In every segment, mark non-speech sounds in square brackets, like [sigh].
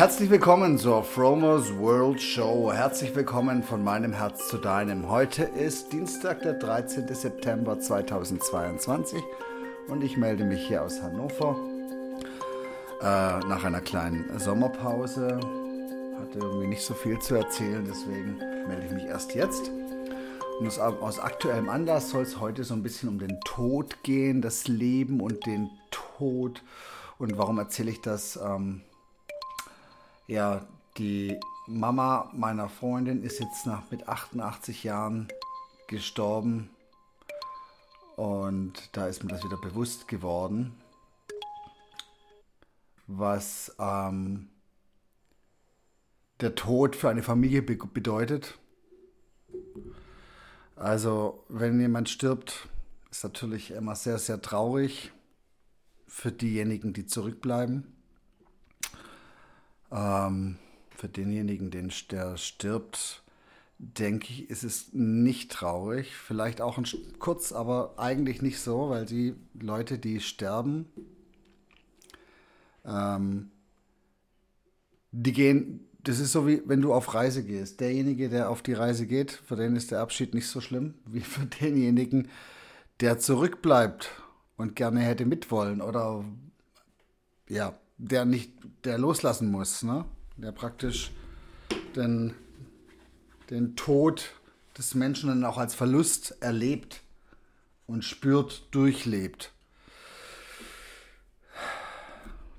Herzlich willkommen zur Fromers World Show. Herzlich willkommen von meinem Herz zu deinem. Heute ist Dienstag, der 13. September 2022 und ich melde mich hier aus Hannover äh, nach einer kleinen Sommerpause. Hatte irgendwie nicht so viel zu erzählen, deswegen melde ich mich erst jetzt. Und aus, aus aktuellem Anlass soll es heute so ein bisschen um den Tod gehen, das Leben und den Tod. Und warum erzähle ich das? Ähm, ja, die Mama meiner Freundin ist jetzt nach mit 88 Jahren gestorben. Und da ist mir das wieder bewusst geworden, was ähm, der Tod für eine Familie be bedeutet. Also, wenn jemand stirbt, ist natürlich immer sehr, sehr traurig für diejenigen, die zurückbleiben. Ähm, für denjenigen, den, der stirbt, denke ich, ist es nicht traurig. Vielleicht auch ein, kurz, aber eigentlich nicht so, weil die Leute, die sterben, ähm, die gehen, das ist so wie wenn du auf Reise gehst. Derjenige, der auf die Reise geht, für den ist der Abschied nicht so schlimm [laughs] wie für denjenigen, der zurückbleibt und gerne hätte mitwollen oder ja, der nicht, der loslassen muss, ne? Der praktisch den, den Tod des Menschen dann auch als Verlust erlebt und spürt, durchlebt.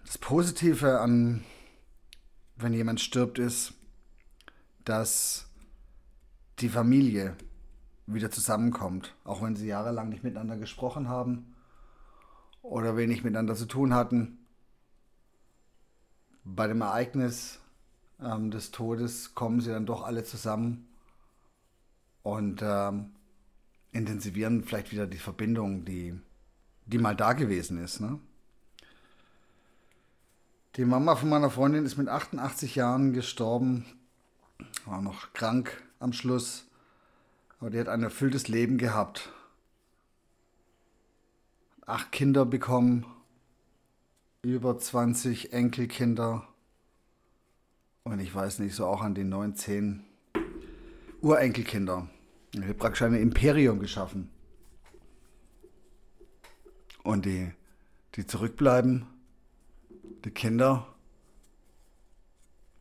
Das Positive an, wenn jemand stirbt, ist, dass die Familie wieder zusammenkommt, auch wenn sie jahrelang nicht miteinander gesprochen haben oder wenig miteinander zu tun hatten bei dem Ereignis ähm, des Todes kommen sie dann doch alle zusammen und ähm, intensivieren vielleicht wieder die Verbindung, die, die mal da gewesen ist. Ne? Die Mama von meiner Freundin ist mit 88 Jahren gestorben, war noch krank am Schluss, aber die hat ein erfülltes Leben gehabt. Acht Kinder bekommen über 20 Enkelkinder und ich weiß nicht, so auch an die 19 Urenkelkinder. Ich habe praktisch ein Imperium geschaffen. Und die, die zurückbleiben, die Kinder,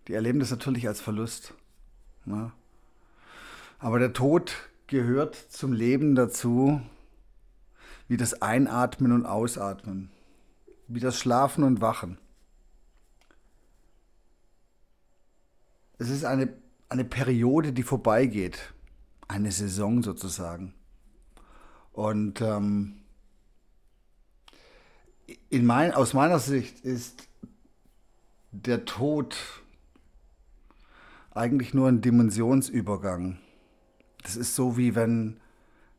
die erleben das natürlich als Verlust. Ne? Aber der Tod gehört zum Leben dazu, wie das Einatmen und Ausatmen wie das Schlafen und Wachen. Es ist eine, eine Periode, die vorbeigeht. Eine Saison sozusagen. Und ähm, in mein, aus meiner Sicht ist der Tod eigentlich nur ein Dimensionsübergang. Das ist so wie wenn,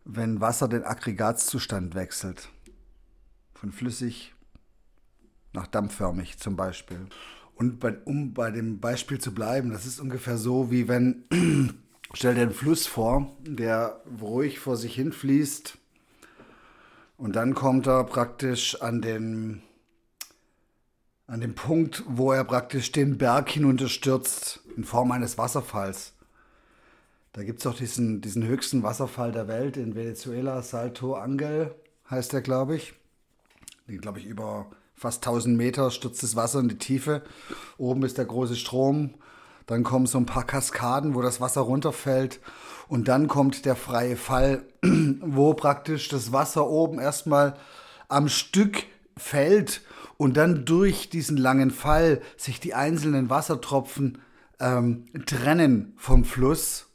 wenn Wasser den Aggregatzustand wechselt. Von flüssig nach dampfförmig zum Beispiel. Und bei, um bei dem Beispiel zu bleiben, das ist ungefähr so, wie wenn, [clears throat] stell dir einen Fluss vor, der ruhig vor sich hin fließt und dann kommt er praktisch an den, an den Punkt, wo er praktisch den Berg hinunterstürzt in Form eines Wasserfalls. Da gibt es auch diesen, diesen höchsten Wasserfall der Welt in Venezuela, Salto Angel heißt der, glaube ich. Den, glaube ich, über fast 1000 Meter stürzt das Wasser in die Tiefe. Oben ist der große Strom. Dann kommen so ein paar Kaskaden, wo das Wasser runterfällt. Und dann kommt der freie Fall, [clears throat] wo praktisch das Wasser oben erstmal am Stück fällt und dann durch diesen langen Fall sich die einzelnen Wassertropfen ähm, trennen vom Fluss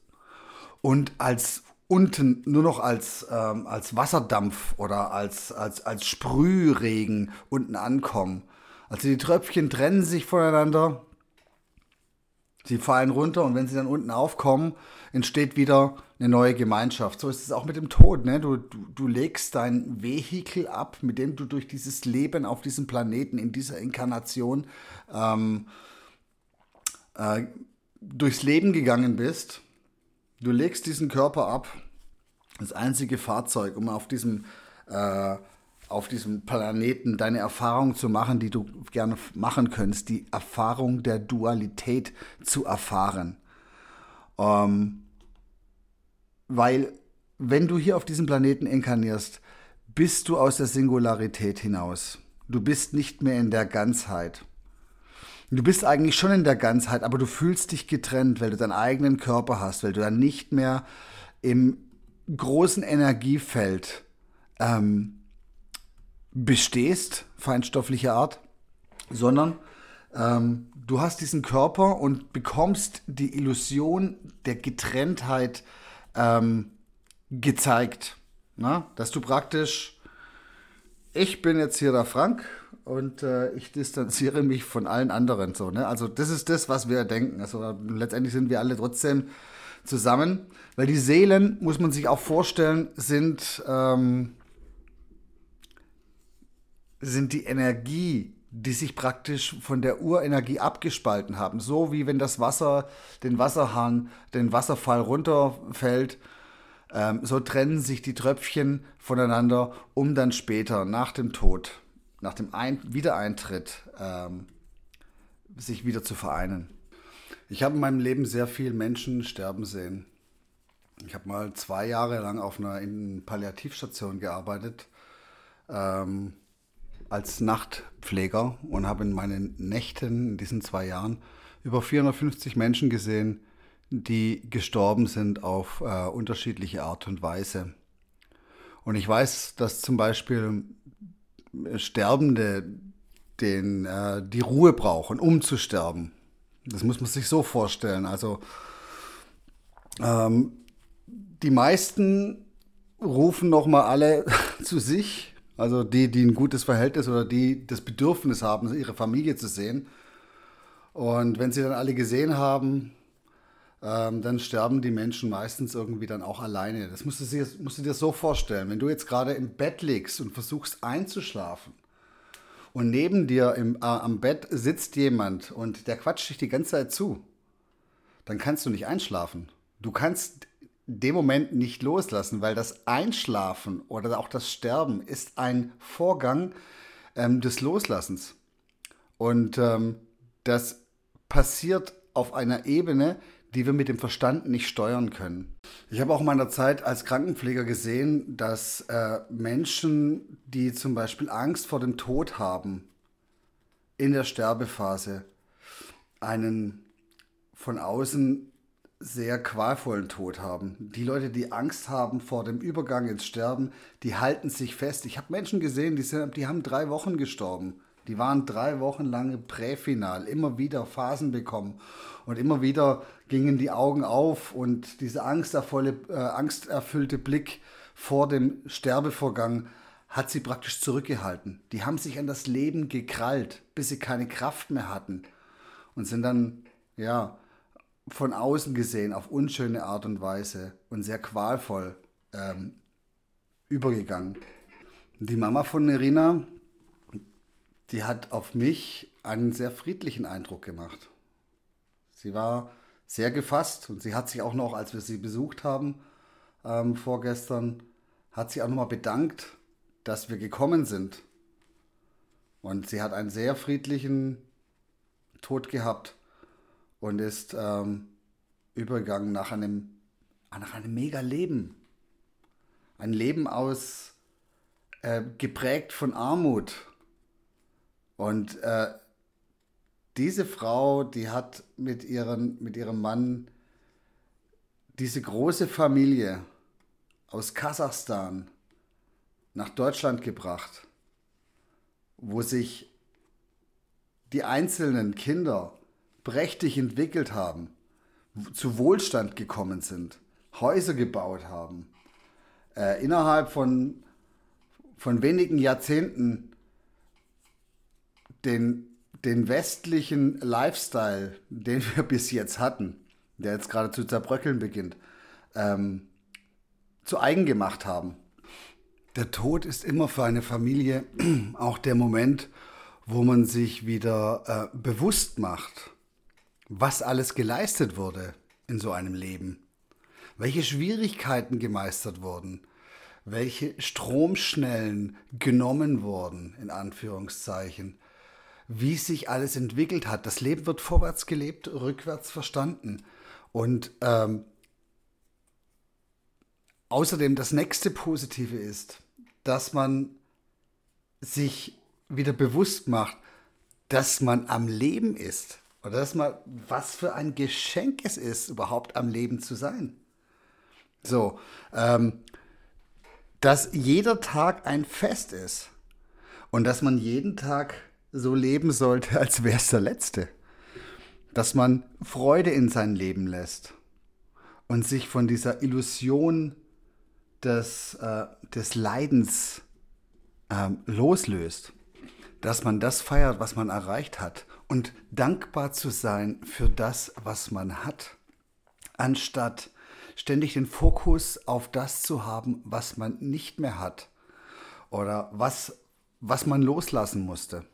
und als unten nur noch als, ähm, als Wasserdampf oder als, als, als Sprühregen unten ankommen. Also die Tröpfchen trennen sich voneinander, sie fallen runter und wenn sie dann unten aufkommen, entsteht wieder eine neue Gemeinschaft. So ist es auch mit dem Tod. Ne? Du, du, du legst dein Vehikel ab, mit dem du durch dieses Leben auf diesem Planeten, in dieser Inkarnation ähm, äh, durchs Leben gegangen bist Du legst diesen Körper ab, das einzige Fahrzeug, um auf diesem, äh, auf diesem Planeten deine Erfahrung zu machen, die du gerne machen könntest, die Erfahrung der Dualität zu erfahren. Ähm, weil wenn du hier auf diesem Planeten inkarnierst, bist du aus der Singularität hinaus. Du bist nicht mehr in der Ganzheit. Du bist eigentlich schon in der Ganzheit, aber du fühlst dich getrennt, weil du deinen eigenen Körper hast, weil du dann nicht mehr im großen Energiefeld ähm, bestehst, feinstofflicher Art, sondern ähm, du hast diesen Körper und bekommst die Illusion der Getrenntheit ähm, gezeigt. Na? Dass du praktisch, ich bin jetzt hier der Frank und äh, ich distanziere mich von allen anderen. So, ne? Also das ist das, was wir denken. Also letztendlich sind wir alle trotzdem zusammen, weil die Seelen, muss man sich auch vorstellen, sind ähm, sind die Energie, die sich praktisch von der Urenergie abgespalten haben. So wie wenn das Wasser den Wasserhahn, den Wasserfall runterfällt, ähm, so trennen sich die Tröpfchen voneinander, um dann später, nach dem Tod, nach dem Ein Wiedereintritt, ähm, sich wieder zu vereinen. Ich habe in meinem Leben sehr viele Menschen sterben sehen. Ich habe mal zwei Jahre lang auf einer Palliativstation gearbeitet. Ähm, als Nachtpfleger und habe in meinen Nächten in diesen zwei Jahren über 450 Menschen gesehen, die gestorben sind auf äh, unterschiedliche Art und Weise. Und ich weiß, dass zum Beispiel Sterbende den, äh, die Ruhe brauchen, um zu sterben. Das muss man sich so vorstellen. Also ähm, die meisten rufen nochmal alle [laughs] zu sich also die, die ein gutes Verhältnis oder die das Bedürfnis haben, ihre Familie zu sehen. Und wenn sie dann alle gesehen haben, ähm, dann sterben die Menschen meistens irgendwie dann auch alleine. Das musst du, dir, musst du dir so vorstellen. Wenn du jetzt gerade im Bett liegst und versuchst einzuschlafen und neben dir im, äh, am Bett sitzt jemand und der quatscht dich die ganze Zeit zu, dann kannst du nicht einschlafen. Du kannst dem Moment nicht loslassen, weil das Einschlafen oder auch das Sterben ist ein Vorgang ähm, des Loslassens. Und ähm, das passiert auf einer Ebene, die wir mit dem Verstand nicht steuern können. Ich habe auch in meiner Zeit als Krankenpfleger gesehen, dass äh, Menschen, die zum Beispiel Angst vor dem Tod haben, in der Sterbephase einen von außen sehr qualvollen Tod haben. Die Leute, die Angst haben vor dem Übergang ins Sterben, die halten sich fest. Ich habe Menschen gesehen, die, sind, die haben drei Wochen gestorben. Die waren drei Wochen lang präfinal, immer wieder Phasen bekommen. Und immer wieder gingen die Augen auf und dieser angstervolle, äh, angsterfüllte Blick vor dem Sterbevorgang hat sie praktisch zurückgehalten. Die haben sich an das Leben gekrallt, bis sie keine Kraft mehr hatten. Und sind dann, ja, von außen gesehen auf unschöne Art und Weise und sehr qualvoll ähm, übergegangen. Die Mama von Nerina, die hat auf mich einen sehr friedlichen Eindruck gemacht. Sie war sehr gefasst und sie hat sich auch noch, als wir sie besucht haben ähm, vorgestern, hat sie auch nochmal bedankt, dass wir gekommen sind. Und sie hat einen sehr friedlichen Tod gehabt und ist ähm, übergegangen nach einem, nach einem mega Leben. Ein Leben aus äh, geprägt von Armut. Und äh, diese Frau, die hat mit, ihren, mit ihrem Mann diese große Familie aus Kasachstan nach Deutschland gebracht, wo sich die einzelnen Kinder prächtig entwickelt haben, zu Wohlstand gekommen sind, Häuser gebaut haben, äh, innerhalb von, von wenigen Jahrzehnten den, den westlichen Lifestyle, den wir [laughs] bis jetzt hatten, der jetzt gerade zu zerbröckeln beginnt, ähm, zu eigen gemacht haben. Der Tod ist immer für eine Familie [clears throat] auch der Moment, wo man sich wieder äh, bewusst macht, was alles geleistet wurde in so einem Leben, welche Schwierigkeiten gemeistert wurden, welche Stromschnellen genommen wurden, in Anführungszeichen, wie sich alles entwickelt hat. Das Leben wird vorwärts gelebt, rückwärts verstanden. Und ähm, außerdem das nächste Positive ist, dass man sich wieder bewusst macht, dass man am Leben ist. Oder dass man, was für ein Geschenk es ist, überhaupt am Leben zu sein. So, ähm, dass jeder Tag ein Fest ist und dass man jeden Tag so leben sollte, [laughs] als wäre es der letzte. Dass man Freude in sein Leben lässt und sich von dieser Illusion des, äh, des Leidens ähm, loslöst. Dass man das feiert, was man erreicht hat und dankbar zu sein für das, was man hat, anstatt ständig den Fokus auf das zu haben, was man nicht mehr hat oder was, was man loslassen musste.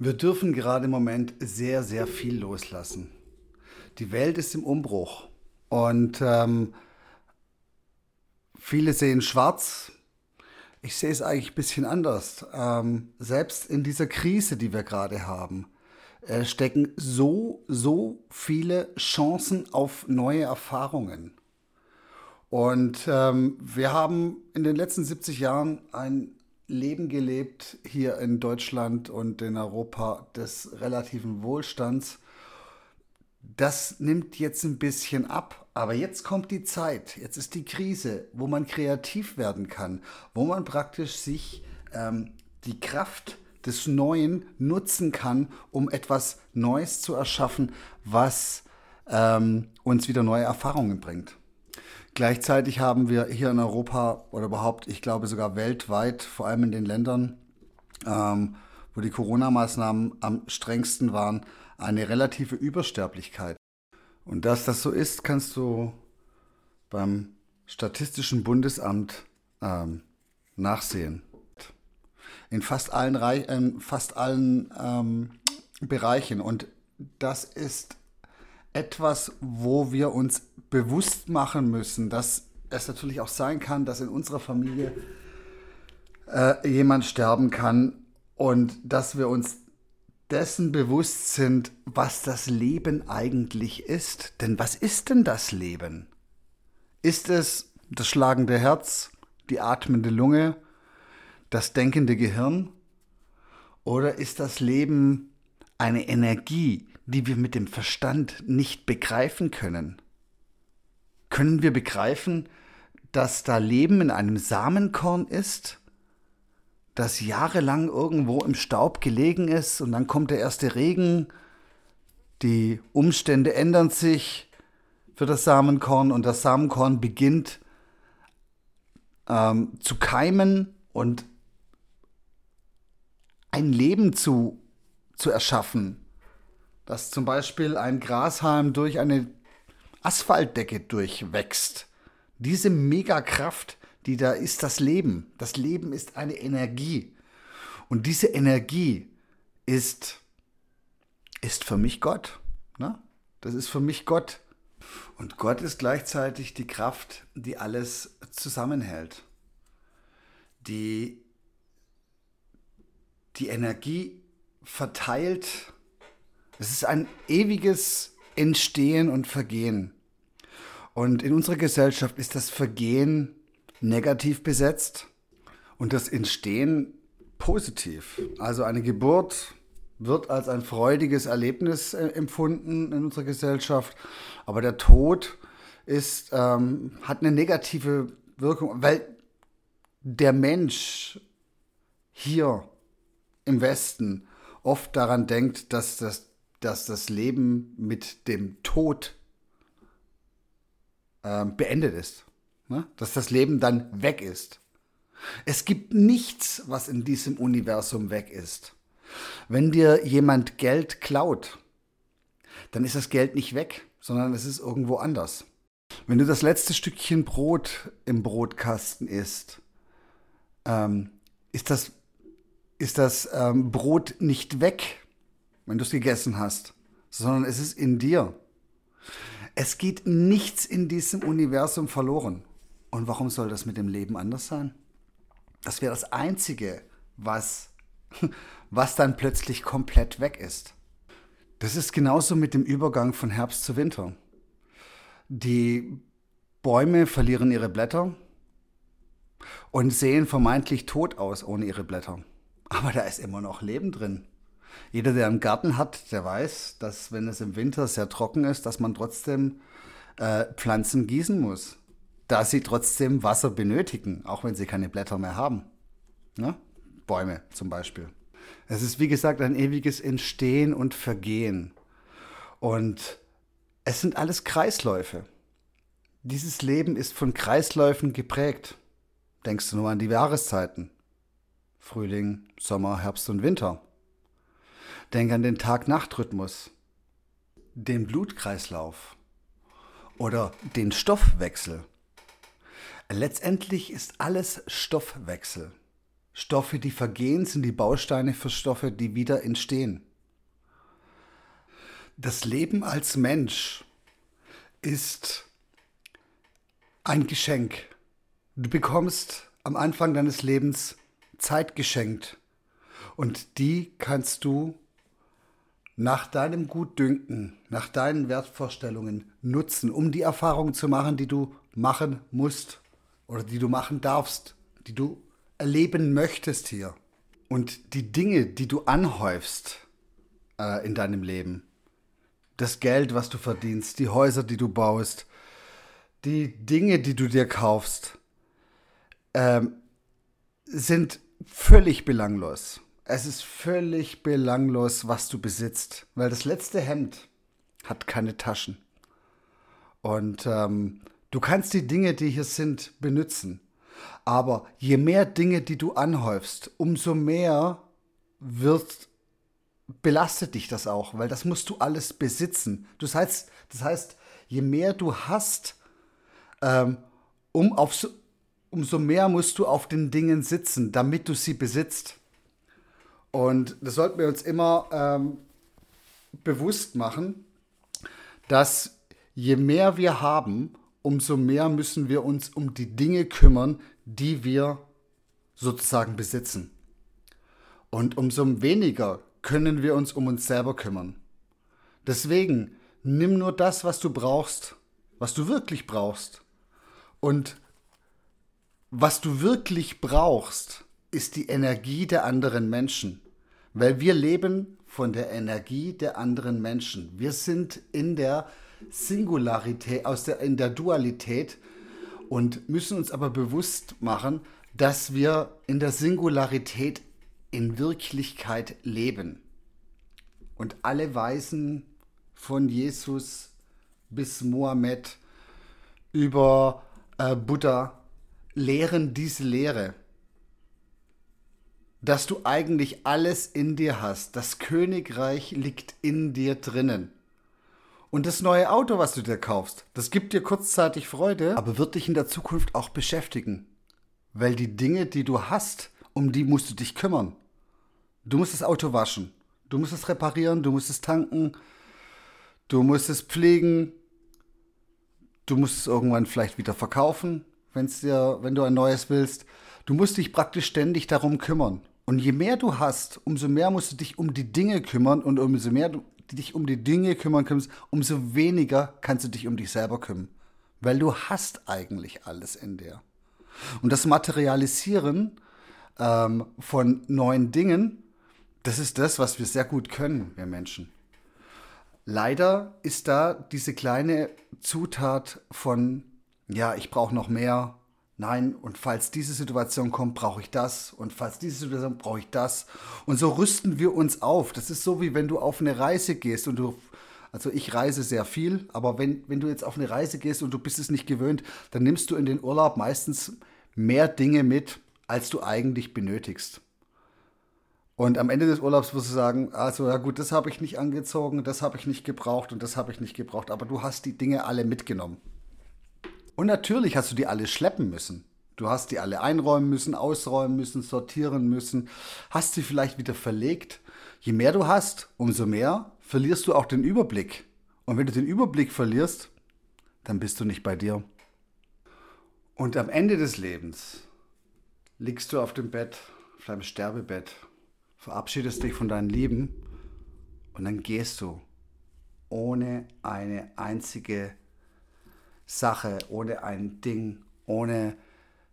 Wir dürfen gerade im Moment sehr, sehr viel loslassen. Die Welt ist im Umbruch und ähm, viele sehen schwarz. Ich sehe es eigentlich ein bisschen anders. Ähm, selbst in dieser Krise, die wir gerade haben, äh, stecken so, so viele Chancen auf neue Erfahrungen. Und ähm, wir haben in den letzten 70 Jahren ein Leben gelebt hier in Deutschland und in Europa des relativen Wohlstands. Das nimmt jetzt ein bisschen ab, aber jetzt kommt die Zeit, jetzt ist die Krise, wo man kreativ werden kann, wo man praktisch sich ähm, die Kraft des Neuen nutzen kann, um etwas Neues zu erschaffen, was ähm, uns wieder neue Erfahrungen bringt. Gleichzeitig haben wir hier in Europa oder überhaupt, ich glaube sogar weltweit, vor allem in den Ländern, ähm, wo die Corona-Maßnahmen am strengsten waren, eine relative Übersterblichkeit. Und dass das so ist, kannst du beim Statistischen Bundesamt ähm, nachsehen. In fast allen, Re in fast allen ähm, Bereichen. Und das ist etwas, wo wir uns bewusst machen müssen, dass es natürlich auch sein kann, dass in unserer Familie äh, jemand sterben kann und dass wir uns dessen bewusst sind, was das Leben eigentlich ist. Denn was ist denn das Leben? Ist es das schlagende Herz, die atmende Lunge, das denkende Gehirn? Oder ist das Leben eine Energie, die wir mit dem Verstand nicht begreifen können. Können wir begreifen, dass da Leben in einem Samenkorn ist, das jahrelang irgendwo im Staub gelegen ist und dann kommt der erste Regen, die Umstände ändern sich für das Samenkorn und das Samenkorn beginnt ähm, zu keimen und ein Leben zu, zu erschaffen, dass zum Beispiel ein Grashalm durch eine Asphaltdecke durchwächst. Diese Megakraft, die da ist, das Leben. Das Leben ist eine Energie. Und diese Energie ist, ist für mich Gott. Ne? Das ist für mich Gott. Und Gott ist gleichzeitig die Kraft, die alles zusammenhält. Die die Energie verteilt es ist ein ewiges Entstehen und Vergehen. Und in unserer Gesellschaft ist das Vergehen negativ besetzt und das Entstehen positiv. Also eine Geburt wird als ein freudiges Erlebnis äh, empfunden in unserer Gesellschaft, aber der Tod ist, ähm, hat eine negative Wirkung, weil der Mensch hier im Westen oft daran denkt, dass das dass das Leben mit dem Tod äh, beendet ist. Ne? Dass das Leben dann weg ist. Es gibt nichts, was in diesem Universum weg ist. Wenn dir jemand Geld klaut, dann ist das Geld nicht weg, sondern es ist irgendwo anders. Wenn du das letzte Stückchen Brot im Brotkasten isst, ähm, ist das, ist das ähm, Brot nicht weg, wenn du es gegessen hast, sondern es ist in dir. Es geht nichts in diesem Universum verloren. Und warum soll das mit dem Leben anders sein? Das wäre das Einzige, was, [laughs] was dann plötzlich komplett weg ist. Das ist genauso mit dem Übergang von Herbst zu Winter. Die Bäume verlieren ihre Blätter und sehen vermeintlich tot aus ohne ihre Blätter. Aber da ist immer noch Leben drin. Jeder, der einen Garten hat, der weiß, dass wenn es im Winter sehr trocken ist, dass man trotzdem äh, Pflanzen gießen muss. Da sie trotzdem Wasser benötigen, auch wenn sie keine Blätter mehr haben. Ne? Bäume zum Beispiel. Es ist wie gesagt ein ewiges Entstehen und Vergehen. Und es sind alles Kreisläufe. Dieses Leben ist von Kreisläufen geprägt. Denkst du nur an die Jahreszeiten? Frühling, Sommer, Herbst und Winter. Denk an den Tag-Nacht-Rhythmus, den Blutkreislauf oder den Stoffwechsel. Letztendlich ist alles Stoffwechsel. Stoffe, die vergehen, sind die Bausteine für Stoffe, die wieder entstehen. Das Leben als Mensch ist ein Geschenk. Du bekommst am Anfang deines Lebens Zeit geschenkt und die kannst du nach deinem Gutdünken, nach deinen Wertvorstellungen nutzen, um die Erfahrungen zu machen, die du machen musst oder die du machen darfst, die du erleben möchtest hier. Und die Dinge, die du anhäufst äh, in deinem Leben, das Geld, was du verdienst, die Häuser, die du baust, die Dinge, die du dir kaufst, ähm, sind völlig belanglos. Es ist völlig belanglos, was du besitzt, weil das letzte Hemd hat keine Taschen. Und ähm, du kannst die Dinge, die hier sind, benutzen. Aber je mehr Dinge, die du anhäufst, umso mehr wird belastet dich das auch, weil das musst du alles besitzen. Das heißt, das heißt je mehr du hast, ähm, um auf, umso mehr musst du auf den Dingen sitzen, damit du sie besitzt. Und das sollten wir uns immer ähm, bewusst machen, dass je mehr wir haben, umso mehr müssen wir uns um die Dinge kümmern, die wir sozusagen besitzen. Und umso weniger können wir uns um uns selber kümmern. Deswegen nimm nur das, was du brauchst, was du wirklich brauchst. Und was du wirklich brauchst, ist die Energie der anderen Menschen. Weil wir leben von der Energie der anderen Menschen. Wir sind in der Singularität, aus der, in der Dualität und müssen uns aber bewusst machen, dass wir in der Singularität in Wirklichkeit leben. Und alle Weisen von Jesus bis Mohammed über äh, Buddha lehren diese Lehre, dass du eigentlich alles in dir hast. Das Königreich liegt in dir drinnen. Und das neue Auto, was du dir kaufst, das gibt dir kurzzeitig Freude, aber wird dich in der Zukunft auch beschäftigen. Weil die Dinge, die du hast, um die musst du dich kümmern. Du musst das Auto waschen, du musst es reparieren, du musst es tanken, du musst es pflegen, du musst es irgendwann vielleicht wieder verkaufen, wenn's dir, wenn du ein neues willst. Du musst dich praktisch ständig darum kümmern. Und je mehr du hast, umso mehr musst du dich um die Dinge kümmern und umso mehr du dich um die Dinge kümmern kannst, umso weniger kannst du dich um dich selber kümmern. Weil du hast eigentlich alles in dir. Und das Materialisieren ähm, von neuen Dingen, das ist das, was wir sehr gut können, wir Menschen. Leider ist da diese kleine Zutat von, ja, ich brauche noch mehr, Nein, und falls diese Situation kommt, brauche ich das. Und falls diese Situation brauche ich das. Und so rüsten wir uns auf. Das ist so, wie wenn du auf eine Reise gehst und du, also ich reise sehr viel, aber wenn, wenn du jetzt auf eine Reise gehst und du bist es nicht gewöhnt, dann nimmst du in den Urlaub meistens mehr Dinge mit, als du eigentlich benötigst. Und am Ende des Urlaubs wirst du sagen, also ja gut, das habe ich nicht angezogen, das habe ich nicht gebraucht und das habe ich nicht gebraucht, aber du hast die Dinge alle mitgenommen. Und natürlich hast du die alle schleppen müssen. Du hast die alle einräumen müssen, ausräumen müssen, sortieren müssen, hast sie vielleicht wieder verlegt. Je mehr du hast, umso mehr verlierst du auch den Überblick. Und wenn du den Überblick verlierst, dann bist du nicht bei dir. Und am Ende des Lebens liegst du auf dem Bett, auf deinem Sterbebett, verabschiedest dich von deinen Lieben und dann gehst du ohne eine einzige Sache, ohne ein Ding, ohne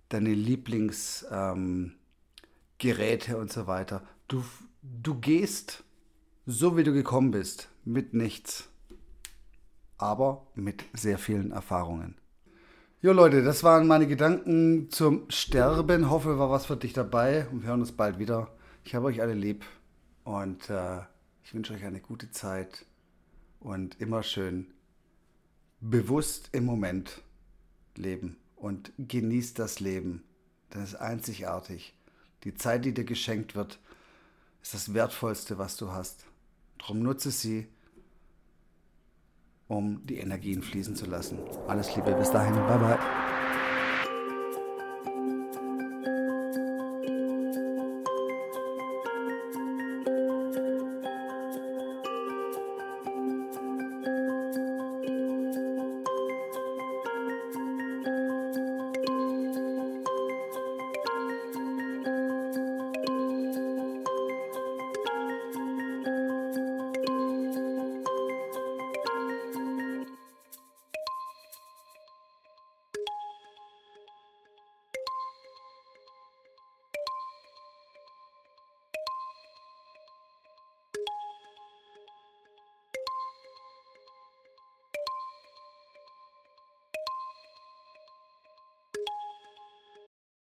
deine Lieblingsgeräte ähm, und so weiter. Du, du gehst so, wie du gekommen bist, mit nichts, aber mit sehr vielen Erfahrungen. Jo Leute, das waren meine Gedanken zum Sterben. Hoffe, war was für dich dabei und wir hören uns bald wieder. Ich habe euch alle lieb und äh, ich wünsche euch eine gute Zeit und immer schön bewusst im Moment leben und genießt das Leben. Denn es ist einzigartig. Die Zeit, die dir geschenkt wird, ist das Wertvollste, was du hast. Drum nutze sie, um die Energien fließen zu lassen. Alles Liebe, bis dahin, bye bye.